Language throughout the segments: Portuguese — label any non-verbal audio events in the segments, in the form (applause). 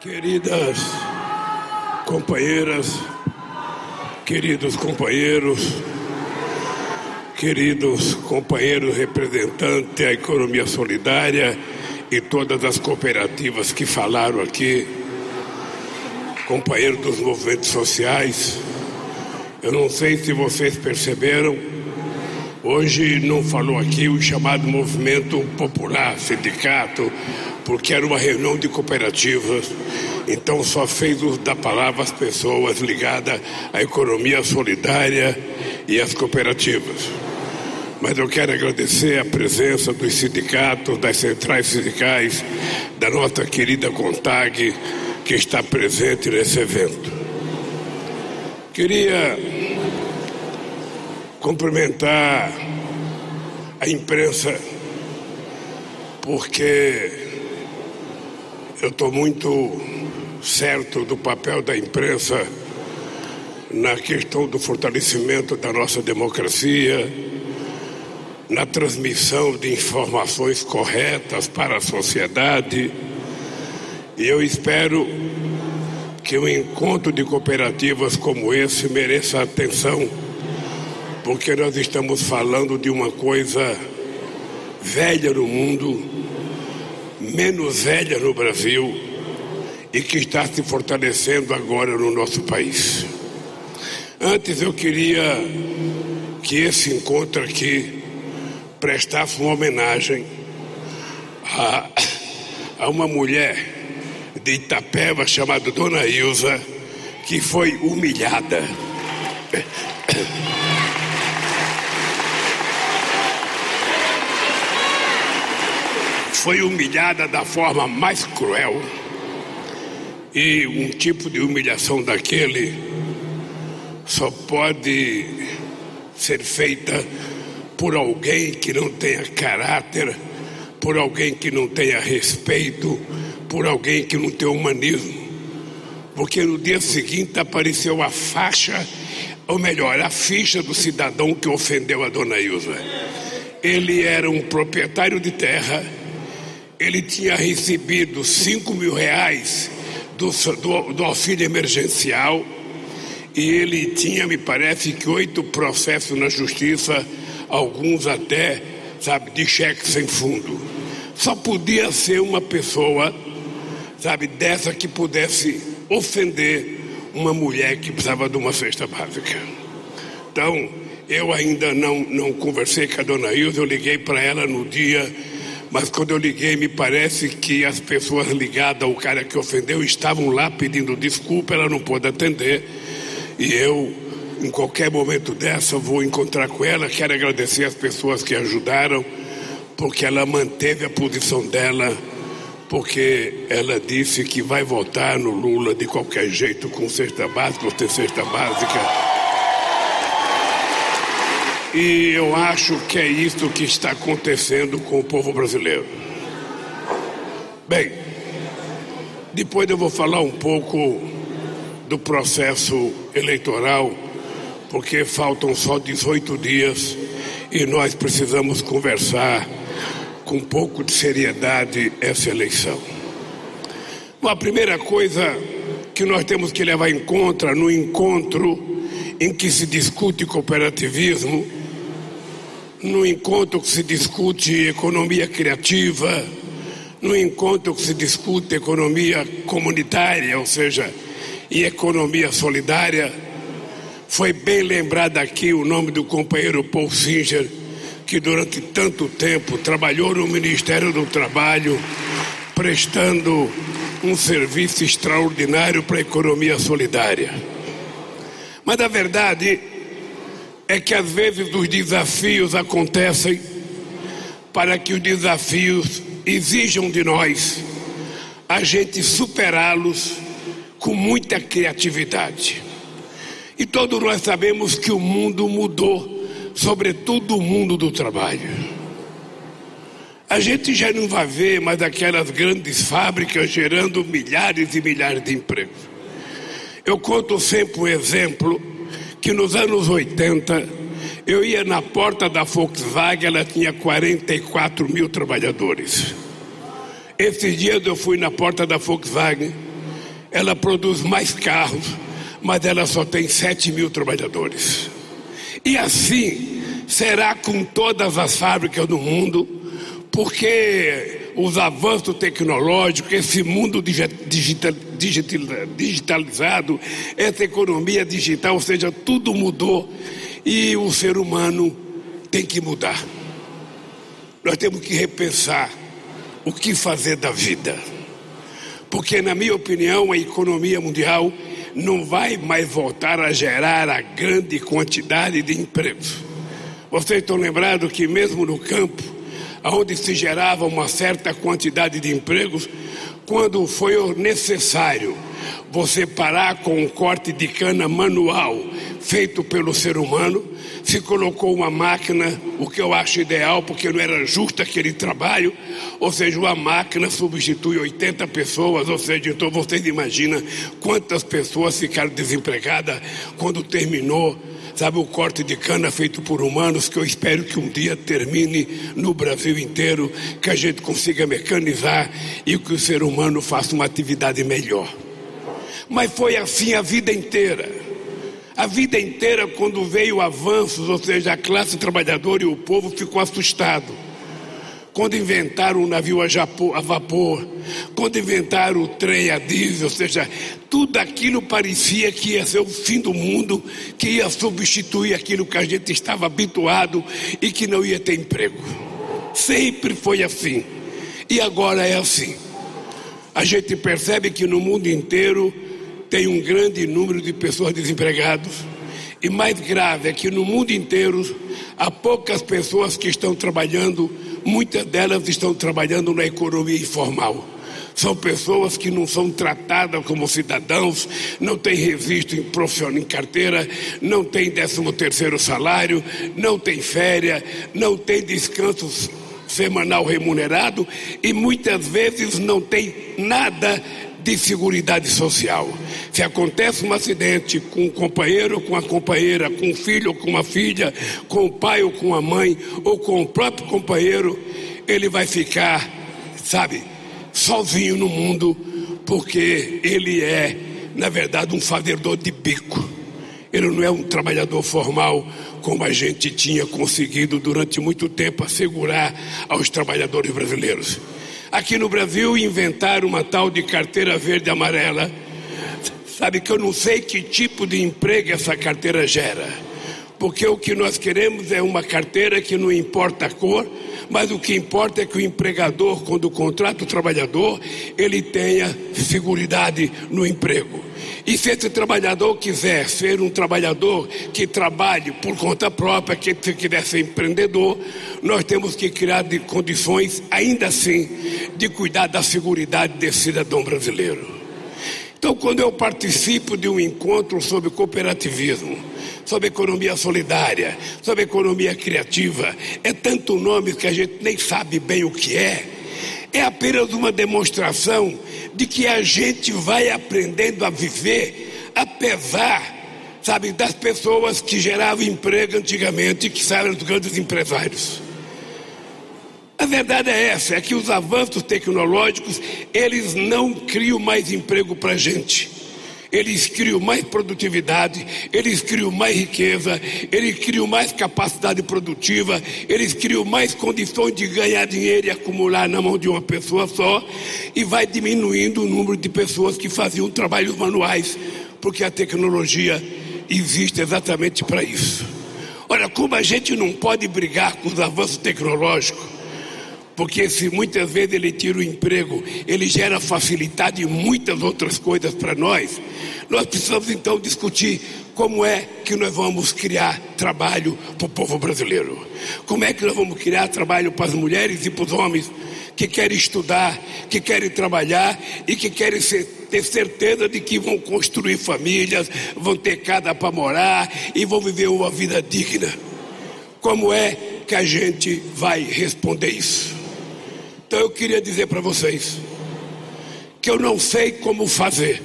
Queridas companheiras, queridos companheiros, queridos companheiros representantes da economia solidária e todas as cooperativas que falaram aqui, companheiros dos movimentos sociais, eu não sei se vocês perceberam, hoje não falou aqui o chamado movimento popular, sindicato, porque era uma reunião de cooperativas, então só fez uso da palavra as pessoas ligadas à economia solidária e às cooperativas. Mas eu quero agradecer a presença dos sindicatos, das centrais sindicais, da nossa querida CONTAG, que está presente nesse evento. Queria cumprimentar a imprensa, porque eu estou muito certo do papel da imprensa na questão do fortalecimento da nossa democracia, na transmissão de informações corretas para a sociedade. E eu espero que um encontro de cooperativas como esse mereça atenção, porque nós estamos falando de uma coisa velha no mundo, menos velha no Brasil e que está se fortalecendo agora no nosso país. Antes eu queria que esse encontro aqui prestasse uma homenagem a, a uma mulher de Itapeva chamada Dona Ilza, que foi humilhada. Foi humilhada da forma mais cruel. E um tipo de humilhação daquele só pode ser feita por alguém que não tenha caráter, por alguém que não tenha respeito, por alguém que não tem humanismo. Porque no dia seguinte apareceu a faixa, ou melhor, a ficha do cidadão que ofendeu a dona Ilza. Ele era um proprietário de terra, ele tinha recebido 5 mil reais do, do, do auxílio emergencial e ele tinha, me parece que, oito processos na justiça, alguns até, sabe, de cheque sem fundo. Só podia ser uma pessoa sabe, dessa que pudesse ofender uma mulher que precisava de uma cesta básica. Então, eu ainda não, não conversei com a dona Ilza, eu liguei para ela no dia, mas quando eu liguei, me parece que as pessoas ligadas ao cara que ofendeu estavam lá pedindo desculpa, ela não pôde atender, e eu, em qualquer momento dessa, vou encontrar com ela, quero agradecer as pessoas que ajudaram, porque ela manteve a posição dela porque ela disse que vai votar no Lula de qualquer jeito, com cesta básica ou sem cesta básica. E eu acho que é isso que está acontecendo com o povo brasileiro. Bem, depois eu vou falar um pouco do processo eleitoral, porque faltam só 18 dias e nós precisamos conversar com um pouco de seriedade essa eleição. Bom, a primeira coisa que nós temos que levar em conta no encontro em que se discute cooperativismo, no encontro que se discute economia criativa, no encontro que se discute economia comunitária, ou seja, e economia solidária, foi bem lembrado aqui o nome do companheiro Paul Singer, que durante tanto tempo trabalhou no Ministério do Trabalho, prestando um serviço extraordinário para a economia solidária. Mas a verdade é que às vezes os desafios acontecem para que os desafios exijam de nós a gente superá-los com muita criatividade. E todos nós sabemos que o mundo mudou sobretudo o mundo do trabalho. A gente já não vai ver mais aquelas grandes fábricas gerando milhares e milhares de empregos. Eu conto sempre um exemplo que nos anos 80 eu ia na porta da Volkswagen, ela tinha 44 mil trabalhadores. Esses dias eu fui na porta da Volkswagen, ela produz mais carros, mas ela só tem 7 mil trabalhadores. E assim será com todas as fábricas do mundo, porque os avanços tecnológicos, esse mundo digital, digital, digitalizado, essa economia digital, ou seja, tudo mudou e o ser humano tem que mudar. Nós temos que repensar o que fazer da vida. Porque, na minha opinião, a economia mundial não vai mais voltar a gerar a grande quantidade de empregos. Vocês estão lembrados que, mesmo no campo, onde se gerava uma certa quantidade de empregos, quando foi necessário você parar com um corte de cana manual feito pelo ser humano, se colocou uma máquina, o que eu acho ideal, porque não era justo aquele trabalho, ou seja, uma máquina substitui 80 pessoas, ou seja, então vocês imaginam quantas pessoas ficaram desempregadas quando terminou sabe, o corte de cana feito por humanos, que eu espero que um dia termine no Brasil inteiro, que a gente consiga mecanizar e que o ser humano faça uma atividade melhor. Mas foi assim a vida inteira. A vida inteira, quando veio avanços, ou seja, a classe trabalhadora e o povo ficou assustado. Quando inventaram o navio a, a vapor, quando inventaram o trem a diesel, ou seja, tudo aquilo parecia que ia ser o fim do mundo, que ia substituir aquilo que a gente estava habituado e que não ia ter emprego. Sempre foi assim. E agora é assim. A gente percebe que no mundo inteiro tem um grande número de pessoas desempregadas. E mais grave é que no mundo inteiro há poucas pessoas que estão trabalhando, muitas delas estão trabalhando na economia informal. São pessoas que não são tratadas como cidadãos, não têm registro em profissional em carteira, não têm décimo terceiro salário, não têm férias, não têm descanso semanal remunerado e muitas vezes não tem nada de seguridade social. Se acontece um acidente com um companheiro ou com a companheira, com um filho ou com uma filha, com o pai ou com a mãe, ou com o próprio companheiro, ele vai ficar, sabe, sozinho no mundo, porque ele é, na verdade, um fazedor de bico. Ele não é um trabalhador formal como a gente tinha conseguido durante muito tempo assegurar aos trabalhadores brasileiros. Aqui no Brasil inventaram uma tal de carteira verde amarela. Sabe que eu não sei que tipo de emprego essa carteira gera. Porque o que nós queremos é uma carteira que não importa a cor, mas o que importa é que o empregador, quando contrata o trabalhador, ele tenha segurança no emprego. E se esse trabalhador quiser ser um trabalhador que trabalhe por conta própria, que se quiser ser empreendedor, nós temos que criar condições, ainda assim, de cuidar da segurança desse cidadão brasileiro. Então, quando eu participo de um encontro sobre cooperativismo, sobre economia solidária, sobre economia criativa, é tanto nome que a gente nem sabe bem o que é. É apenas uma demonstração de que a gente vai aprendendo a viver, apesar, sabe, das pessoas que geravam emprego antigamente, que eram os grandes empresários. A verdade é essa, é que os avanços tecnológicos, eles não criam mais emprego para a gente eles criam mais produtividade, eles criam mais riqueza, eles criam mais capacidade produtiva, eles criam mais condições de ganhar dinheiro e acumular na mão de uma pessoa só, e vai diminuindo o número de pessoas que faziam trabalhos manuais, porque a tecnologia existe exatamente para isso. Olha, como a gente não pode brigar com os avanços tecnológicos, porque se muitas vezes ele tira o emprego, ele gera facilidade e muitas outras coisas para nós. Nós precisamos então discutir como é que nós vamos criar trabalho para o povo brasileiro. Como é que nós vamos criar trabalho para as mulheres e para os homens que querem estudar, que querem trabalhar e que querem ser, ter certeza de que vão construir famílias, vão ter casa para morar e vão viver uma vida digna. Como é que a gente vai responder isso? Então eu queria dizer para vocês que eu não sei como fazer.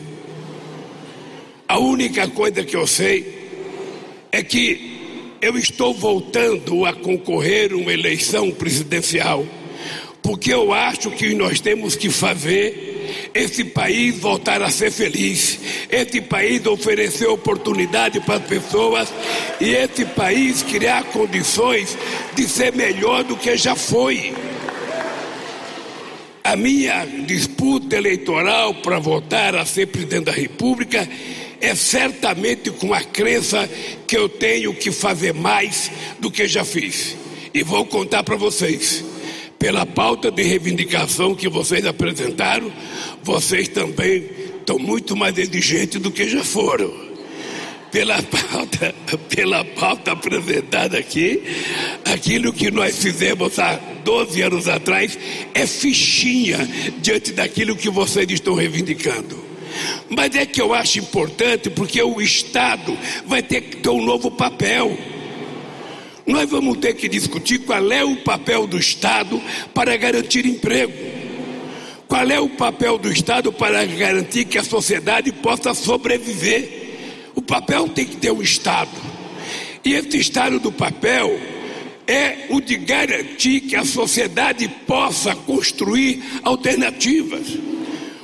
A única coisa que eu sei é que eu estou voltando a concorrer uma eleição presidencial, porque eu acho que nós temos que fazer esse país voltar a ser feliz, esse país oferecer oportunidade para as pessoas e esse país criar condições de ser melhor do que já foi. A minha disputa eleitoral para votar a ser presidente da República é certamente com a crença que eu tenho que fazer mais do que já fiz. E vou contar para vocês. Pela pauta de reivindicação que vocês apresentaram, vocês também estão muito mais exigentes do que já foram. Pela pauta, pela pauta apresentada aqui, aquilo que nós fizemos há 12 anos atrás é fichinha diante daquilo que vocês estão reivindicando. Mas é que eu acho importante porque o Estado vai ter que ter um novo papel. Nós vamos ter que discutir qual é o papel do Estado para garantir emprego. Qual é o papel do Estado para garantir que a sociedade possa sobreviver? Papel tem que ter o Estado. E esse Estado do papel é o de garantir que a sociedade possa construir alternativas.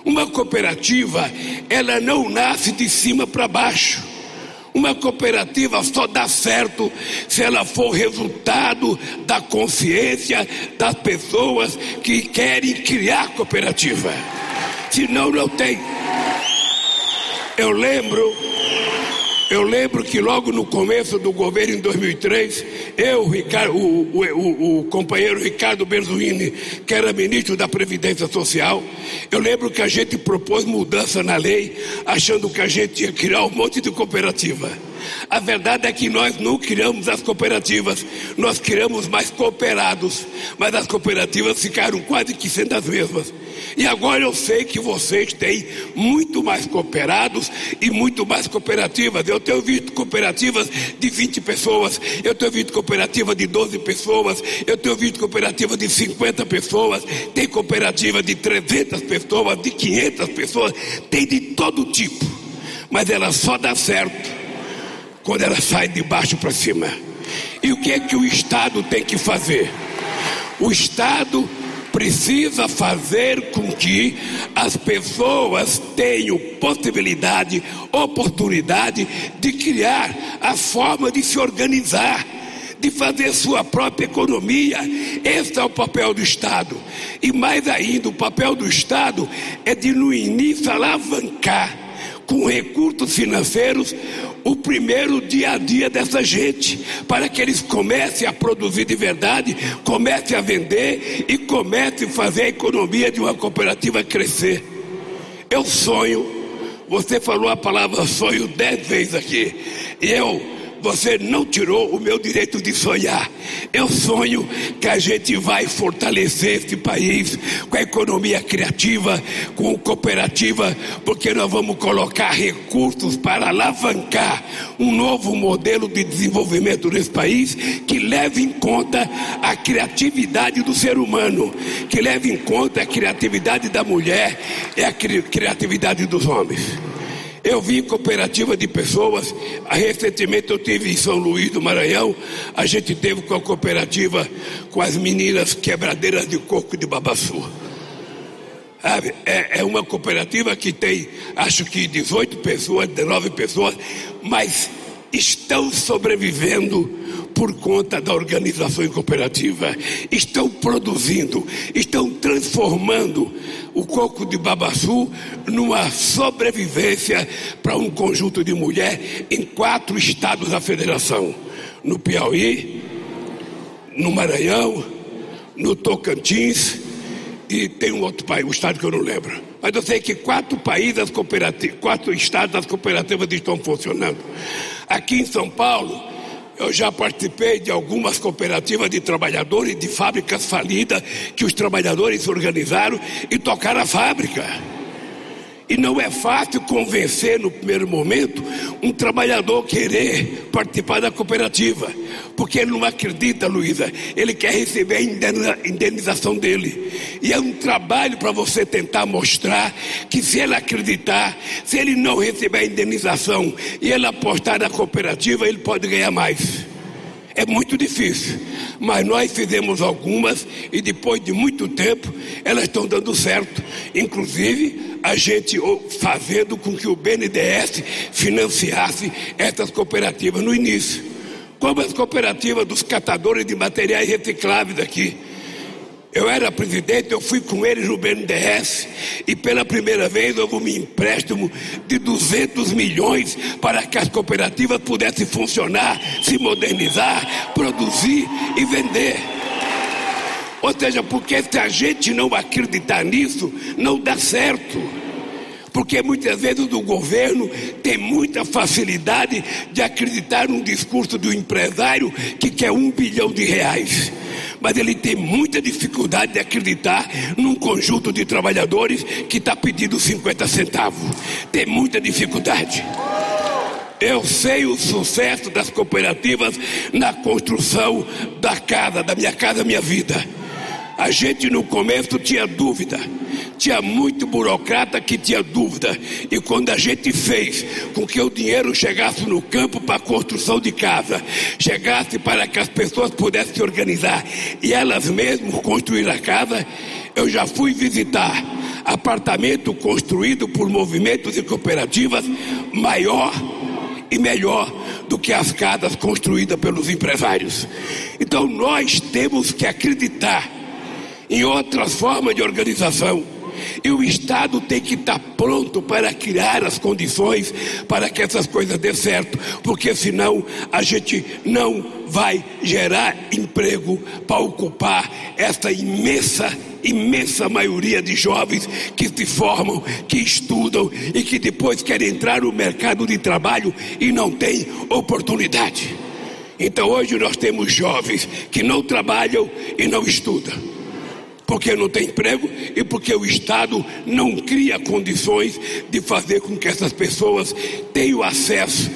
Uma cooperativa, ela não nasce de cima para baixo. Uma cooperativa só dá certo se ela for resultado da consciência das pessoas que querem criar cooperativa. Senão, não tem. Eu lembro eu lembro que logo no começo do governo, em 2003, eu, Ricardo, o, o, o, companheiro Ricardo Berzuini, que era ministro da Previdência Social, eu lembro que a gente propôs mudança na lei, achando que a gente ia criar um monte de cooperativa. A verdade é que nós não criamos as cooperativas, nós criamos mais cooperados, mas as cooperativas ficaram quase que sendo as mesmas. E agora eu sei que vocês têm muito mais cooperados e muito mais cooperativas. Eu tenho visto cooperativas de 20 pessoas, eu tenho visto cooperativa de 12 pessoas, eu tenho visto cooperativa de 50 pessoas, tem cooperativa de 300 pessoas, de 500 pessoas, tem de todo tipo. Mas ela só dá certo quando ela sai de baixo para cima. E o que é que o Estado tem que fazer? O Estado precisa fazer com que as pessoas tenham possibilidade, oportunidade de criar a forma de se organizar, de fazer sua própria economia. Esse é o papel do Estado. E mais ainda, o papel do Estado é de, no início, alavancar com recursos financeiros o primeiro dia a dia dessa gente, para que eles comecem a produzir de verdade, comecem a vender e comecem a fazer a economia de uma cooperativa crescer. Eu sonho, você falou a palavra sonho dez vezes aqui, eu você não tirou o meu direito de sonhar. Eu sonho que a gente vai fortalecer este país com a economia criativa, com cooperativa, porque nós vamos colocar recursos para alavancar um novo modelo de desenvolvimento nesse país que leve em conta a criatividade do ser humano, que leve em conta a criatividade da mulher e a criatividade dos homens. Eu vi cooperativa de pessoas. Recentemente eu tive em São Luís do Maranhão. A gente teve com a cooperativa com as meninas quebradeiras de coco de Babaçu. É, é uma cooperativa que tem, acho que 18 pessoas, 19 pessoas, mas estão sobrevivendo por conta da organização cooperativa. Estão produzindo, estão transformando o coco de Babaçu numa sobrevivência para um conjunto de mulheres em quatro estados da federação: no Piauí, no Maranhão, no Tocantins e tem um outro país, um estado que eu não lembro. Mas eu sei que quatro países quatro estados das cooperativas estão funcionando. Aqui em São Paulo, eu já participei de algumas cooperativas de trabalhadores de fábricas falidas que os trabalhadores organizaram e tocaram a fábrica. E não é fácil convencer no primeiro momento um trabalhador querer participar da cooperativa, porque ele não acredita, Luísa, ele quer receber a indenização dele. E é um trabalho para você tentar mostrar que se ele acreditar, se ele não receber a indenização e ele apostar na cooperativa, ele pode ganhar mais. É muito difícil, mas nós fizemos algumas e depois de muito tempo elas estão dando certo. Inclusive, a gente fazendo com que o BNDES financiasse essas cooperativas no início, como as cooperativas dos catadores de materiais recicláveis aqui. Eu era presidente, eu fui com eles no BNDES e pela primeira vez houve um empréstimo de 200 milhões para que as cooperativas pudessem funcionar, se modernizar, produzir e vender. Ou seja, porque se a gente não acreditar nisso, não dá certo. Porque muitas vezes o governo tem muita facilidade de acreditar num discurso do empresário que quer um bilhão de reais mas ele tem muita dificuldade de acreditar num conjunto de trabalhadores que está pedindo 50 centavos. Tem muita dificuldade. Eu sei o sucesso das cooperativas na construção da casa, da minha casa, minha vida. A gente no começo tinha dúvida, tinha muito burocrata que tinha dúvida. E quando a gente fez com que o dinheiro chegasse no campo para a construção de casa, chegasse para que as pessoas pudessem se organizar e elas mesmas construir a casa, eu já fui visitar apartamento construído por movimentos e cooperativas maior e melhor do que as casas construídas pelos empresários. Então nós temos que acreditar em outras formas de organização. E o Estado tem que estar pronto para criar as condições para que essas coisas dê certo, porque senão a gente não vai gerar emprego para ocupar essa imensa, imensa maioria de jovens que se formam, que estudam e que depois querem entrar no mercado de trabalho e não têm oportunidade. Então hoje nós temos jovens que não trabalham e não estudam porque não tem emprego e porque o Estado não cria condições de fazer com que essas pessoas tenham acesso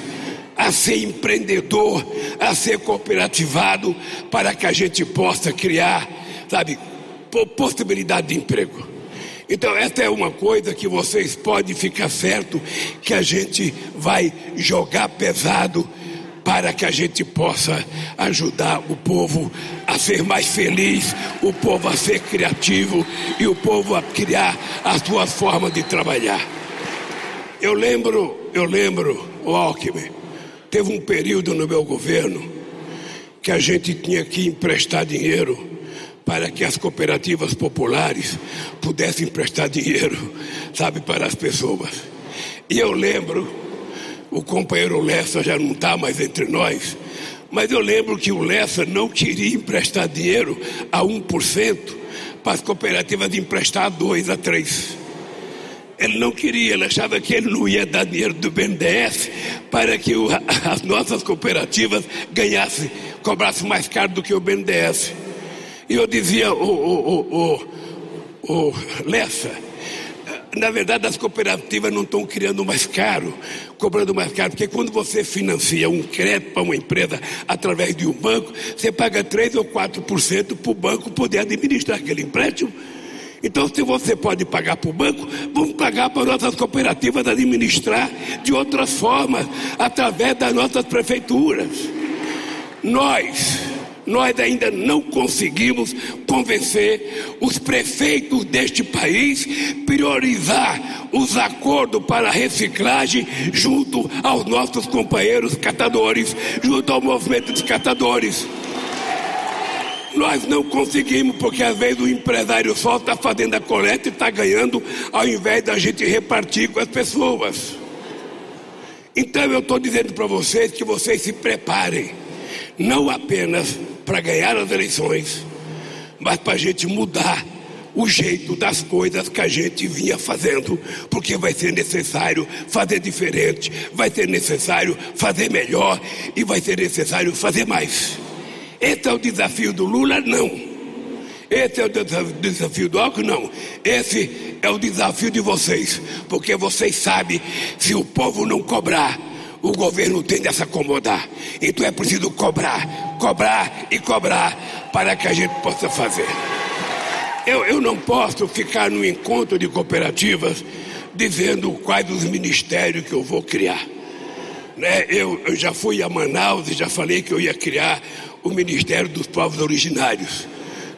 a ser empreendedor, a ser cooperativado, para que a gente possa criar, sabe, possibilidade de emprego. Então, essa é uma coisa que vocês podem ficar certo que a gente vai jogar pesado para que a gente possa ajudar o povo a ser mais feliz, o povo a ser criativo e o povo a criar as suas formas de trabalhar. Eu lembro, eu lembro, o Alckmin, teve um período no meu governo que a gente tinha que emprestar dinheiro para que as cooperativas populares pudessem emprestar dinheiro, sabe, para as pessoas. E eu lembro o companheiro Lessa já não está mais entre nós, mas eu lembro que o Lessa não queria emprestar dinheiro a 1% para as cooperativas emprestar a 2 a 3. Ele não queria, ele achava que ele não ia dar dinheiro do BNDES para que o, (laughs) as nossas cooperativas ganhassem, cobrassem mais caro do que o BNDES. E eu dizia, o, Lessa, na verdade, as cooperativas não estão criando mais caro, cobrando mais caro, porque quando você financia um crédito para uma empresa através de um banco, você paga 3 ou 4% para o banco poder administrar aquele empréstimo. Então, se você pode pagar para o banco, vamos pagar para nossas cooperativas administrar de outras formas, através das nossas prefeituras. Nós, nós ainda não conseguimos convencer os prefeitos deste país priorizar os acordos para reciclagem junto aos nossos companheiros catadores, junto ao movimento dos catadores. Nós não conseguimos, porque às vezes o empresário só está fazendo a coleta e está ganhando, ao invés da gente repartir com as pessoas. Então eu estou dizendo para vocês que vocês se preparem, não apenas para ganhar as eleições, mas para a gente mudar o jeito das coisas que a gente vinha fazendo, porque vai ser necessário fazer diferente, vai ser necessário fazer melhor e vai ser necessário fazer mais. Esse é o desafio do Lula? Não. Esse é o desafio do Alckmin? Não. Esse é o desafio de vocês, porque vocês sabem, se o povo não cobrar, o governo tende a se acomodar. Então é preciso cobrar, cobrar e cobrar para que a gente possa fazer. Eu, eu não posso ficar no encontro de cooperativas dizendo quais os ministérios que eu vou criar. Né? Eu, eu já fui a Manaus e já falei que eu ia criar o Ministério dos Povos Originários,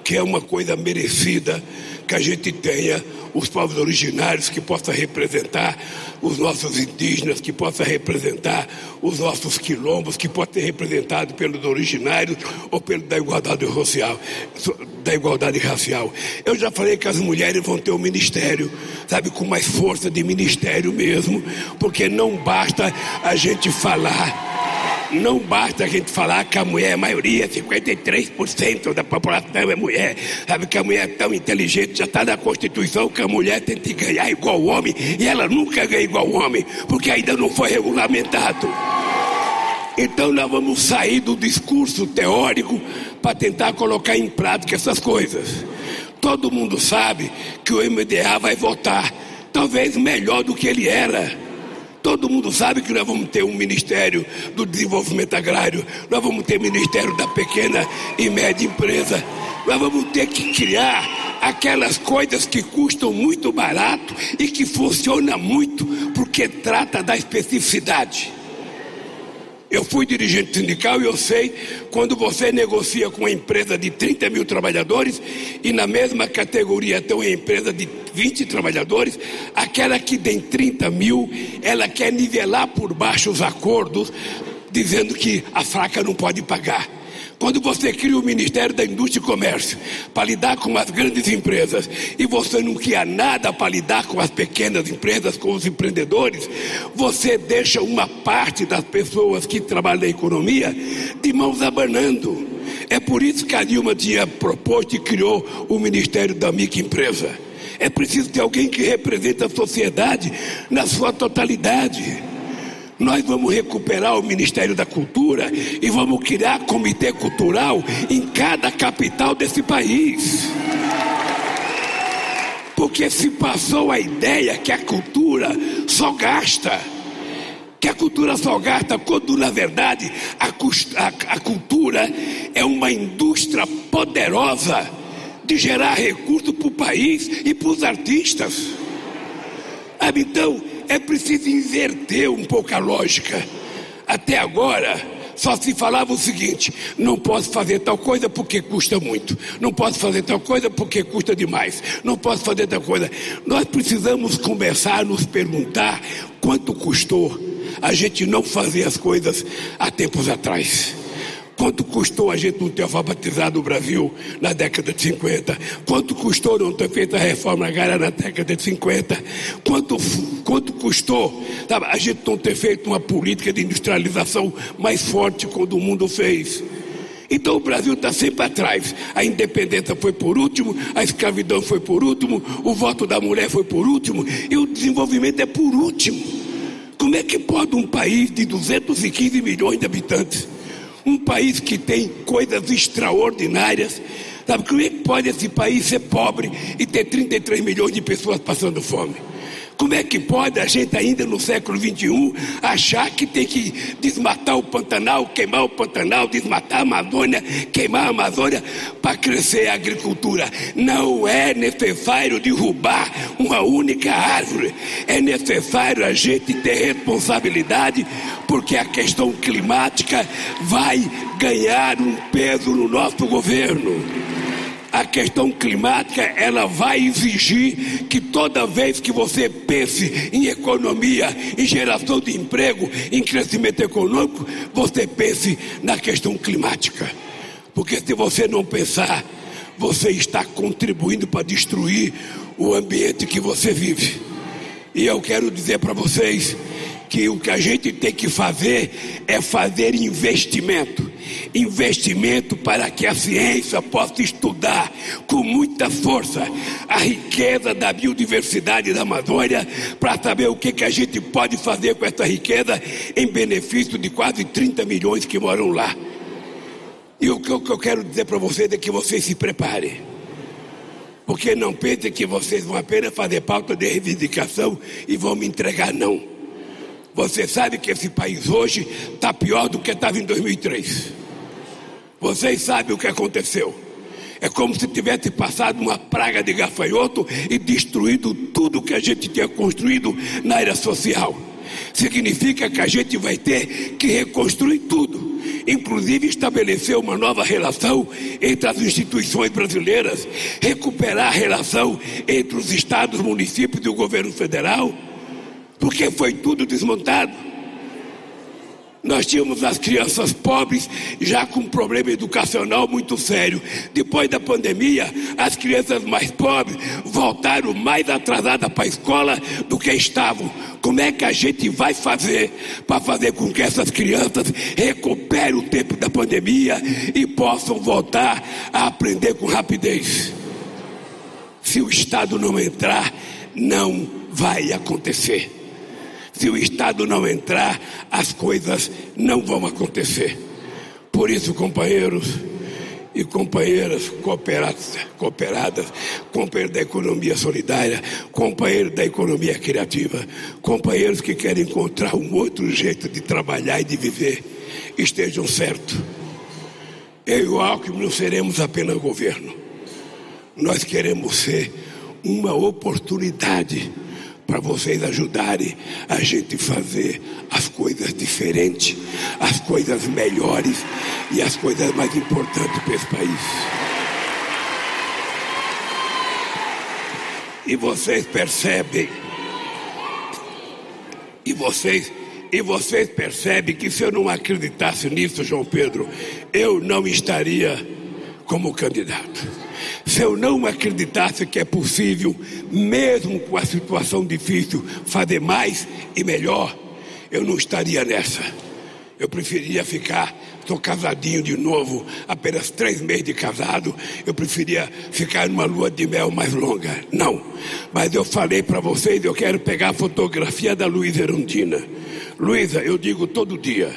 que é uma coisa merecida que a gente tenha os povos originários, que possa representar os nossos indígenas, que possa representar os nossos quilombos, que possa ser representado pelos originários ou pelo da igualdade da igualdade racial. Eu já falei que as mulheres vão ter um ministério, sabe, com mais força de ministério mesmo, porque não basta a gente falar não basta a gente falar que a mulher é a maioria, 53% da população é mulher. Sabe que a mulher é tão inteligente, já está na Constituição que a mulher tem que ganhar igual o homem. E ela nunca ganha igual o homem, porque ainda não foi regulamentado. Então nós vamos sair do discurso teórico para tentar colocar em prática essas coisas. Todo mundo sabe que o MDA vai votar, talvez melhor do que ele era. Todo mundo sabe que nós vamos ter um Ministério do Desenvolvimento Agrário, nós vamos ter Ministério da Pequena e Média Empresa, nós vamos ter que criar aquelas coisas que custam muito barato e que funcionam muito porque trata da especificidade. Eu fui dirigente sindical e eu sei quando você negocia com uma empresa de 30 mil trabalhadores e na mesma categoria tem uma empresa de 20 trabalhadores, aquela que tem 30 mil, ela quer nivelar por baixo os acordos, dizendo que a fraca não pode pagar. Quando você cria o Ministério da Indústria e Comércio para lidar com as grandes empresas e você não cria nada para lidar com as pequenas empresas, com os empreendedores, você deixa uma parte das pessoas que trabalham na economia de mãos abanando. É por isso que a Dilma tinha proposto e criou o Ministério da Microempresa. É preciso ter alguém que represente a sociedade na sua totalidade. Nós vamos recuperar o Ministério da Cultura e vamos criar comitê cultural em cada capital desse país. Porque se passou a ideia que a cultura só gasta. Que a cultura só gasta quando, na verdade, a, a, a cultura é uma indústria poderosa de gerar recursos para o país e para os artistas. Então, é preciso inverter um pouco a lógica. Até agora, só se falava o seguinte: não posso fazer tal coisa porque custa muito, não posso fazer tal coisa porque custa demais, não posso fazer tal coisa. Nós precisamos começar a nos perguntar quanto custou a gente não fazer as coisas há tempos atrás. Quanto custou a gente não ter alfabetizado no Brasil na década de 50? Quanto custou não ter feito a reforma agrária na década de 50? Quanto, quanto custou sabe, a gente não ter feito uma política de industrialização mais forte quando o mundo fez? Então o Brasil está sempre atrás. A independência foi por último, a escravidão foi por último, o voto da mulher foi por último e o desenvolvimento é por último. Como é que pode um país de 215 milhões de habitantes um país que tem coisas extraordinárias. Sabe como é que pode esse país ser pobre e ter 33 milhões de pessoas passando fome? Como é que pode a gente ainda no século 21 achar que tem que desmatar o Pantanal, queimar o Pantanal, desmatar a Amazônia, queimar a Amazônia para crescer a agricultura? Não é necessário derrubar uma única árvore. É necessário a gente ter responsabilidade porque a questão climática vai ganhar um peso no nosso governo a questão climática ela vai exigir que toda vez que você pense em economia, em geração de emprego, em crescimento econômico, você pense na questão climática. Porque se você não pensar, você está contribuindo para destruir o ambiente que você vive. E eu quero dizer para vocês que o que a gente tem que fazer é fazer investimento investimento para que a ciência possa estudar com muita força a riqueza da biodiversidade da Amazônia, para saber o que, que a gente pode fazer com essa riqueza em benefício de quase 30 milhões que moram lá. E o que eu quero dizer para vocês é que vocês se preparem. Porque não pensem que vocês vão apenas fazer pauta de reivindicação e vão me entregar, não. Você sabe que esse país hoje está pior do que estava em 2003. Vocês sabem o que aconteceu. É como se tivesse passado uma praga de gafanhoto e destruído tudo que a gente tinha construído na área social. significa que a gente vai ter que reconstruir tudo, inclusive estabelecer uma nova relação entre as instituições brasileiras, recuperar a relação entre os estados, municípios e o governo federal, porque foi tudo desmontado. Nós tínhamos as crianças pobres já com um problema educacional muito sério. Depois da pandemia, as crianças mais pobres voltaram mais atrasadas para a escola do que estavam. Como é que a gente vai fazer para fazer com que essas crianças recuperem o tempo da pandemia e possam voltar a aprender com rapidez? Se o Estado não entrar, não vai acontecer. Se o Estado não entrar, as coisas não vão acontecer. Por isso, companheiros e companheiras cooperadas, cooperadas, companheiros da economia solidária, companheiros da economia criativa, companheiros que querem encontrar um outro jeito de trabalhar e de viver, estejam certos. Eu e o Alckmin não seremos apenas governo. Nós queremos ser uma oportunidade para vocês ajudarem a gente fazer as coisas diferentes, as coisas melhores e as coisas mais importantes para esse país. E vocês percebem, e vocês, e vocês percebem que se eu não acreditasse nisso, João Pedro, eu não estaria como candidato. Se eu não acreditasse que é possível, mesmo com a situação difícil, fazer mais e melhor, eu não estaria nessa. Eu preferia ficar, estou casadinho de novo, apenas três meses de casado, eu preferia ficar numa lua de mel mais longa. Não, mas eu falei para vocês, eu quero pegar a fotografia da Luísa Erundina. Luísa, eu digo todo dia,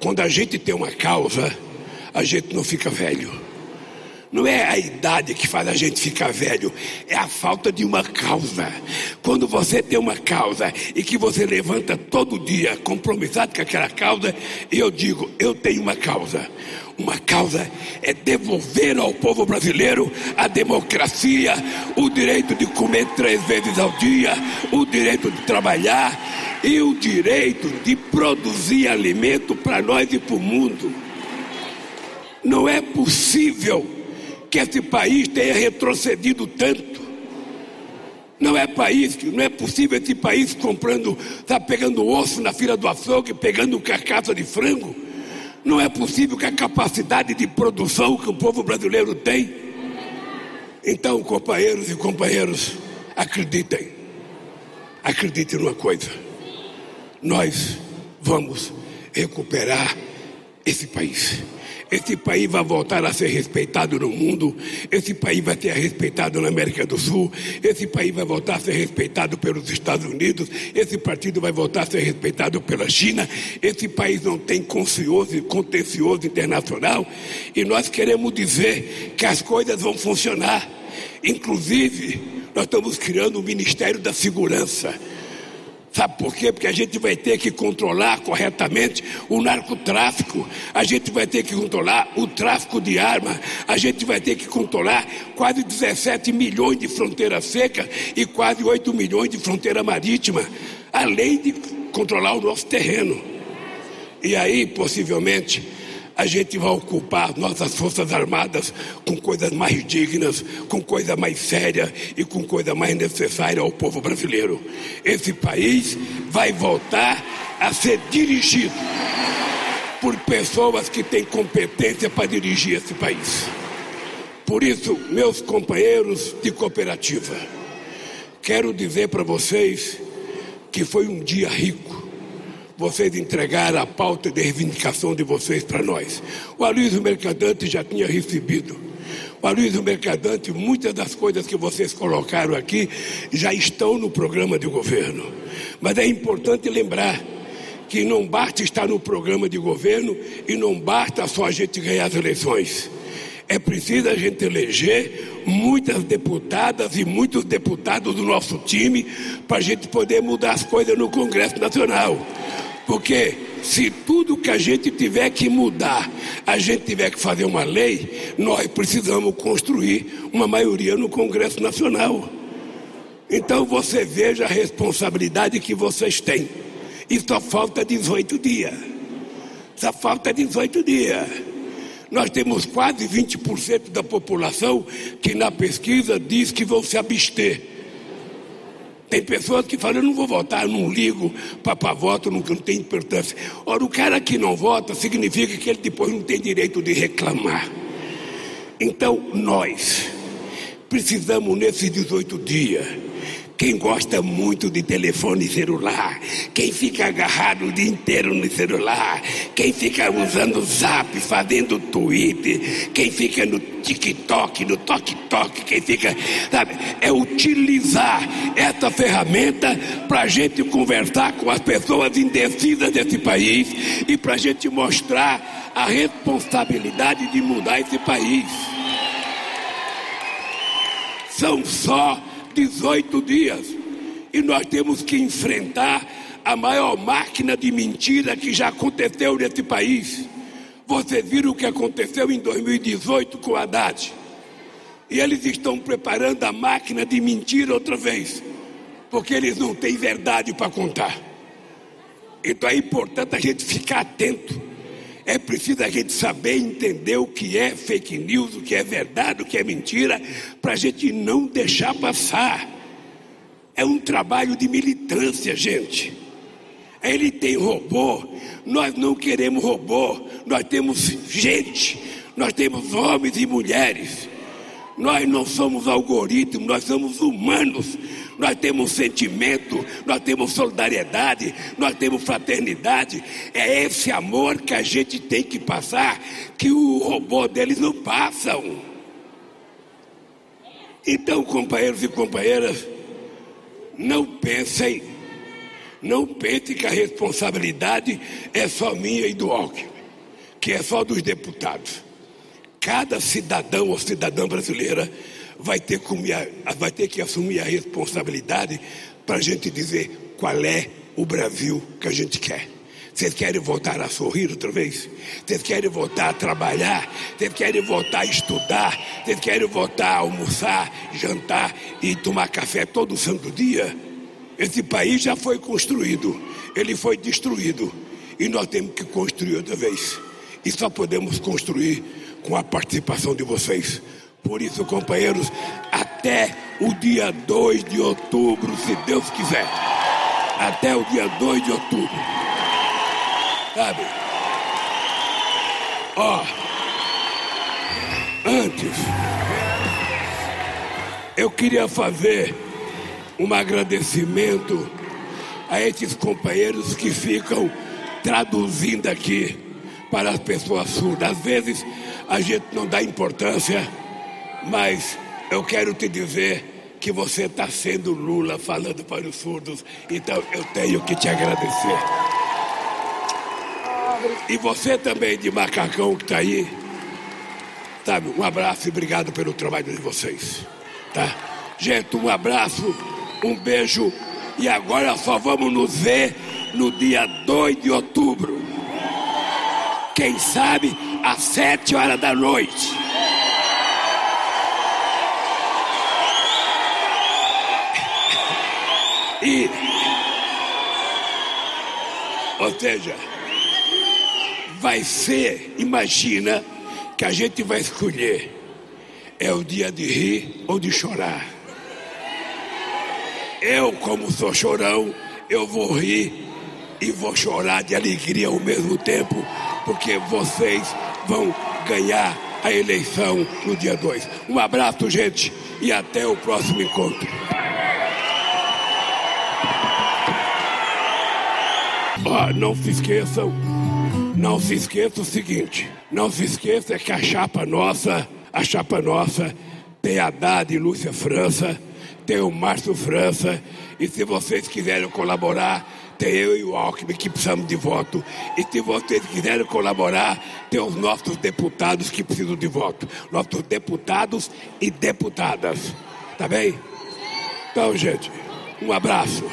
quando a gente tem uma causa, a gente não fica velho. Não é a idade que faz a gente ficar velho, é a falta de uma causa. Quando você tem uma causa e que você levanta todo dia compromissado com aquela causa, eu digo, eu tenho uma causa. Uma causa é devolver ao povo brasileiro a democracia, o direito de comer três vezes ao dia, o direito de trabalhar e o direito de produzir alimento para nós e para o mundo. Não é possível que esse país tenha retrocedido tanto. Não é país, não é possível esse país comprando, está pegando osso na fila do açougue, pegando carcaça de frango. Não é possível que a capacidade de produção que o povo brasileiro tem. Então, companheiros e companheiras, acreditem. Acreditem numa coisa. Nós vamos recuperar esse país. Esse país vai voltar a ser respeitado no mundo. Esse país vai ser respeitado na América do Sul. Esse país vai voltar a ser respeitado pelos Estados Unidos. Esse partido vai voltar a ser respeitado pela China. Esse país não tem contencioso, contencioso internacional. E nós queremos dizer que as coisas vão funcionar. Inclusive, nós estamos criando o Ministério da Segurança Sabe por quê? Porque a gente vai ter que controlar corretamente o narcotráfico, a gente vai ter que controlar o tráfico de armas, a gente vai ter que controlar quase 17 milhões de fronteira seca e quase 8 milhões de fronteira marítima, além de controlar o nosso terreno. E aí, possivelmente, a gente vai ocupar nossas Forças Armadas com coisas mais dignas, com coisa mais séria e com coisa mais necessária ao povo brasileiro. Esse país vai voltar a ser dirigido por pessoas que têm competência para dirigir esse país. Por isso, meus companheiros de cooperativa, quero dizer para vocês que foi um dia rico vocês entregaram a pauta de reivindicação de vocês para nós. O Aloysio Mercadante já tinha recebido. O Aloysio Mercadante, muitas das coisas que vocês colocaram aqui já estão no programa de governo. Mas é importante lembrar que não basta estar no programa de governo e não basta só a gente ganhar as eleições. É preciso a gente eleger muitas deputadas e muitos deputados do nosso time para a gente poder mudar as coisas no Congresso Nacional. Porque se tudo que a gente tiver que mudar, a gente tiver que fazer uma lei, nós precisamos construir uma maioria no Congresso Nacional. Então você veja a responsabilidade que vocês têm. E só falta 18 dias. Só falta 18 dias. Nós temos quase 20% da população que na pesquisa diz que vão se abster. Tem pessoas que falam, eu não vou votar, eu não ligo para voto, não, não tem importância. Ora, o cara que não vota significa que ele depois não tem direito de reclamar. Então, nós precisamos, nesses 18 dias, quem gosta muito de telefone celular, quem fica agarrado o dia inteiro no celular, quem fica usando zap, fazendo tweet, quem fica no TikTok, no TokTok, quem fica, sabe, é utilizar essa ferramenta para a gente conversar com as pessoas indecisas desse país e para a gente mostrar a responsabilidade de mudar esse país. São só 18 dias. E nós temos que enfrentar a maior máquina de mentira que já aconteceu nesse país. Vocês viram o que aconteceu em 2018 com o Haddad. E eles estão preparando a máquina de mentira outra vez. Porque eles não têm verdade para contar. Então é importante a gente ficar atento. É preciso a gente saber entender o que é fake news, o que é verdade, o que é mentira, para a gente não deixar passar. É um trabalho de militância, gente. Ele tem robô, nós não queremos robô, nós temos gente, nós temos homens e mulheres. Nós não somos algoritmos, nós somos humanos. Nós temos sentimento, nós temos solidariedade, nós temos fraternidade. É esse amor que a gente tem que passar, que o robô deles não passam. Então, companheiros e companheiras, não pensem, não pensem que a responsabilidade é só minha e do Alckmin, que é só dos deputados. Cada cidadão ou cidadã brasileira vai ter, vai ter que assumir a responsabilidade para a gente dizer qual é o Brasil que a gente quer. Vocês querem voltar a sorrir outra vez? Vocês querem voltar a trabalhar? Vocês querem voltar a estudar? Vocês querem voltar a almoçar, jantar e tomar café todo santo dia? Esse país já foi construído, ele foi destruído e nós temos que construir outra vez. E só podemos construir com a participação de vocês. Por isso, companheiros, até o dia 2 de outubro, se Deus quiser. Até o dia 2 de outubro Sabe? Ó, antes, eu queria fazer um agradecimento a esses companheiros que ficam traduzindo aqui para as pessoas surdas. Às vezes a gente não dá importância, mas eu quero te dizer que você está sendo Lula falando para os surdos, então eu tenho que te agradecer. E você também de macacão que está aí, sabe? Um abraço e obrigado pelo trabalho de vocês, tá? Gente, um abraço, um beijo e agora só vamos nos ver no dia 2 de outubro. Quem sabe às 7 horas da noite. E, ou seja, vai ser, imagina, que a gente vai escolher é o dia de rir ou de chorar. Eu, como sou chorão, eu vou rir e vou chorar de alegria ao mesmo tempo, porque vocês vão ganhar a eleição no dia 2. Um abraço, gente, e até o próximo encontro. Ah, não se esqueçam não se esqueça o seguinte: não se esqueça que a chapa nossa, a chapa nossa, tem a Haddad e Lúcia França, tem o Márcio França, e se vocês quiserem colaborar, tem eu e o Alckmin que precisamos de voto. E se vocês quiserem colaborar, tem os nossos deputados que precisam de voto. Nossos deputados e deputadas. Tá bem? Então, gente, um abraço.